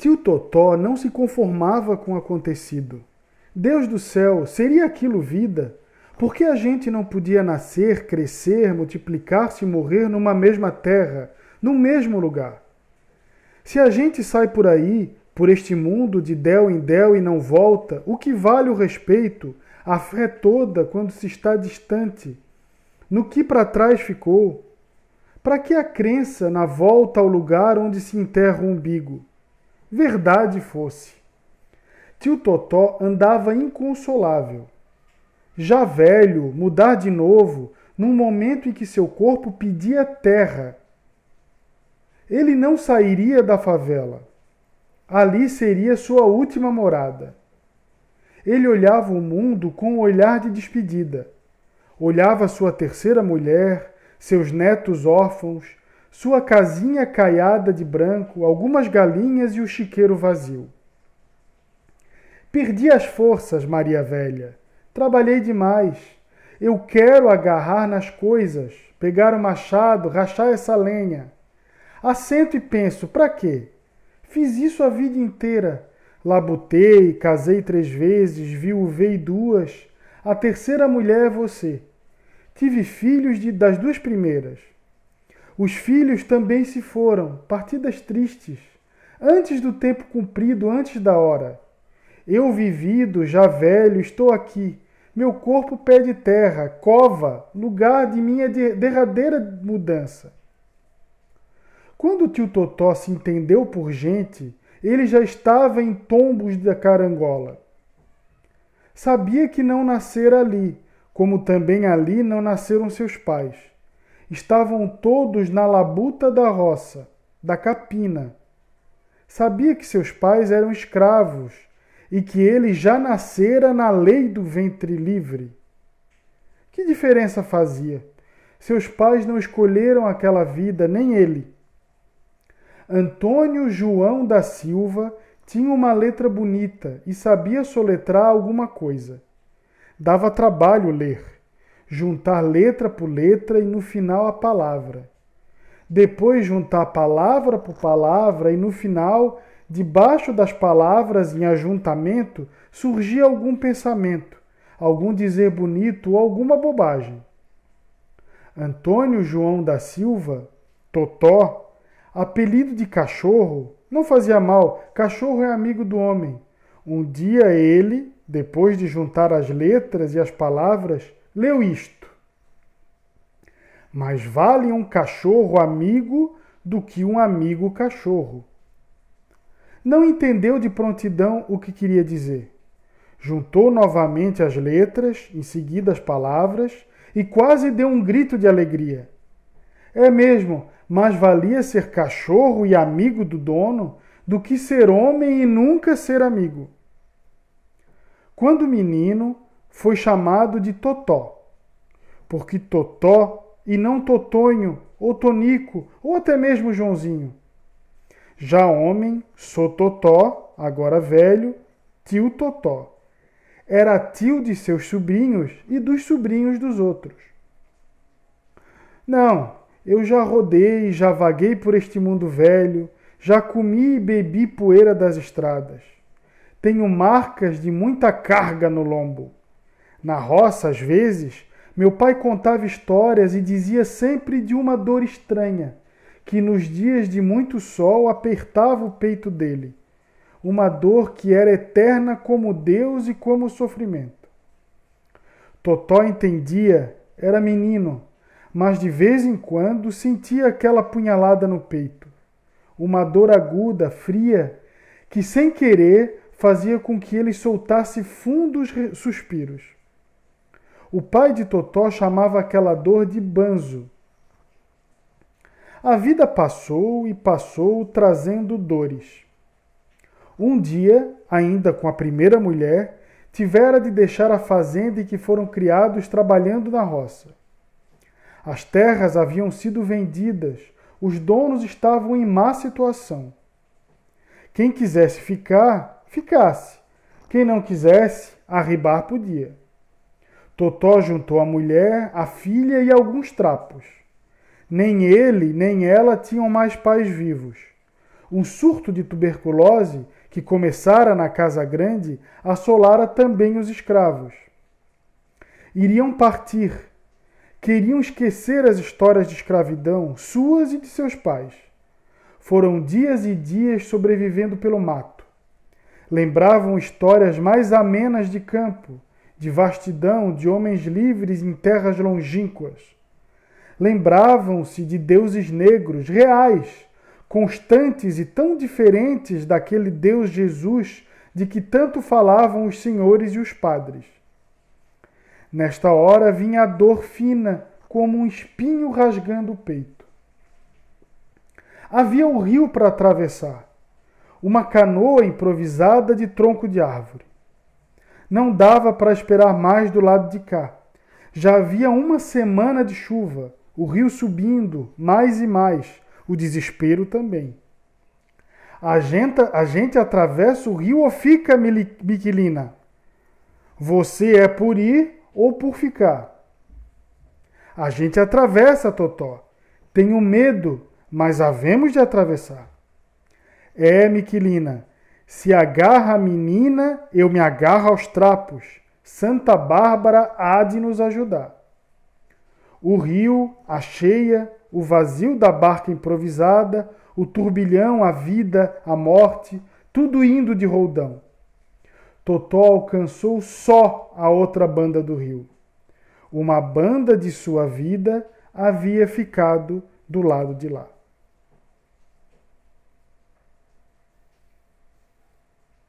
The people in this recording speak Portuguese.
Tio Totó não se conformava com o acontecido. Deus do céu, seria aquilo vida? Por que a gente não podia nascer, crescer, multiplicar-se e morrer numa mesma terra, no mesmo lugar? Se a gente sai por aí, por este mundo de del em del e não volta, o que vale o respeito, a fé toda quando se está distante? No que para trás ficou? Para que a crença na volta ao lugar onde se enterra o umbigo? Verdade fosse. Tio Totó andava inconsolável. Já velho, mudar de novo, num momento em que seu corpo pedia terra. Ele não sairia da favela. Ali seria sua última morada. Ele olhava o mundo com um olhar de despedida. Olhava sua terceira mulher, seus netos órfãos, sua casinha caiada de branco, algumas galinhas e o chiqueiro vazio. Perdi as forças, Maria Velha. Trabalhei demais. Eu quero agarrar nas coisas, pegar o machado, rachar essa lenha. Assento e penso, para quê? Fiz isso a vida inteira. Labutei, casei três vezes, viuvei duas. A terceira mulher é você. Tive filhos de, das duas primeiras. Os filhos também se foram, partidas tristes, antes do tempo cumprido, antes da hora. Eu vivido, já velho, estou aqui. Meu corpo pede terra, cova, lugar de minha derradeira mudança. Quando o tio Totó se entendeu por gente, ele já estava em tombos da carangola. Sabia que não nascera ali, como também ali não nasceram seus pais estavam todos na labuta da roça, da capina. Sabia que seus pais eram escravos e que ele já nascera na lei do ventre livre. Que diferença fazia? Seus pais não escolheram aquela vida, nem ele. Antônio João da Silva tinha uma letra bonita e sabia soletrar alguma coisa. Dava trabalho ler juntar letra por letra e no final a palavra. Depois juntar palavra por palavra e no final, debaixo das palavras em ajuntamento, surgia algum pensamento, algum dizer bonito ou alguma bobagem. Antônio João da Silva, Totó, apelido de cachorro, não fazia mal, cachorro é amigo do homem. Um dia ele, depois de juntar as letras e as palavras, leu isto: Mais vale um cachorro amigo do que um amigo cachorro. Não entendeu de prontidão o que queria dizer. Juntou novamente as letras, em seguida as palavras, e quase deu um grito de alegria. É mesmo, mais valia ser cachorro e amigo do dono do que ser homem e nunca ser amigo. Quando menino, foi chamado de Totó, porque Totó e não Totonho, ou Tonico, ou até mesmo Joãozinho. Já homem, sou Totó, agora velho, tio Totó. Era tio de seus sobrinhos e dos sobrinhos dos outros. Não, eu já rodei, já vaguei por este mundo velho, já comi e bebi poeira das estradas. Tenho marcas de muita carga no lombo. Na roça, às vezes, meu pai contava histórias e dizia sempre de uma dor estranha, que nos dias de muito sol apertava o peito dele. Uma dor que era eterna como Deus e como sofrimento. Totó entendia, era menino, mas de vez em quando sentia aquela punhalada no peito. Uma dor aguda, fria, que sem querer fazia com que ele soltasse fundos suspiros. O pai de Totó chamava aquela dor de banzo. A vida passou e passou trazendo dores. Um dia, ainda com a primeira mulher, tivera de deixar a fazenda em que foram criados trabalhando na roça. As terras haviam sido vendidas, os donos estavam em má situação. Quem quisesse ficar, ficasse. Quem não quisesse, arribar podia. Totó juntou a mulher, a filha e alguns trapos. Nem ele, nem ela tinham mais pais vivos. Um surto de tuberculose que começara na Casa Grande assolara também os escravos. Iriam partir. Queriam esquecer as histórias de escravidão, suas e de seus pais. Foram dias e dias sobrevivendo pelo mato. Lembravam histórias mais amenas de campo, de vastidão, de homens livres em terras longínquas. Lembravam-se de deuses negros reais constantes e tão diferentes daquele Deus Jesus de que tanto falavam os senhores e os padres. Nesta hora vinha a dor fina, como um espinho rasgando o peito. Havia um rio para atravessar, uma canoa improvisada de tronco de árvore. Não dava para esperar mais do lado de cá. Já havia uma semana de chuva, o rio subindo mais e mais, o desespero também. A gente, a gente atravessa o rio ou fica, Miquilina? Você é por ir ou por ficar? A gente atravessa, Totó. Tenho medo, mas havemos de atravessar. É, Miquilina, se agarra a menina, eu me agarro aos trapos. Santa Bárbara há de nos ajudar. O rio, a cheia, o vazio da barca improvisada, o turbilhão, a vida, a morte, tudo indo de roldão. Totó alcançou só a outra banda do rio. Uma banda de sua vida havia ficado do lado de lá.